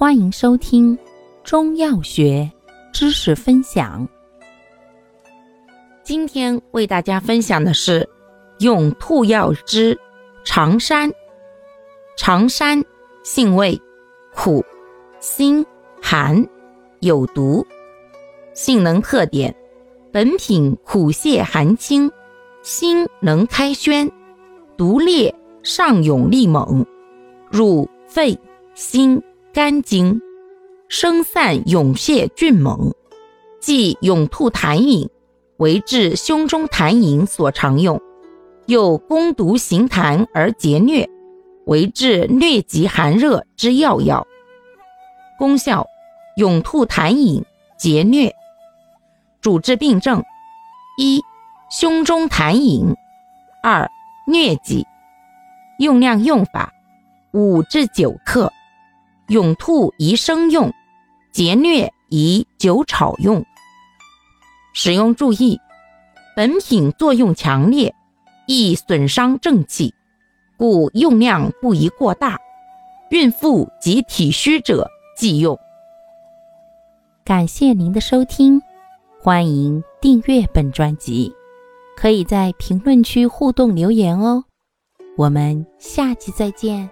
欢迎收听中药学知识分享。今天为大家分享的是用兔药之长山。长山性味苦、辛、寒，有毒。性能特点：本品苦泻寒清，辛能开宣，毒烈上涌力猛，入肺、心、肝经，生散涌泄峻猛，即涌吐痰饮，为治胸中痰饮所常用。又攻毒行痰而结疟，为治疟疾寒热之要药。功效：涌吐痰饮，结疟。主治病症：一、胸中痰饮；二、疟疾。用量用法：五至九克。涌吐宜生用，结疟宜久炒用。使用注意：本品作用强烈，易损伤正气，故用量不宜过大。孕妇及体虚者忌用。感谢您的收听。欢迎订阅本专辑，可以在评论区互动留言哦。我们下期再见。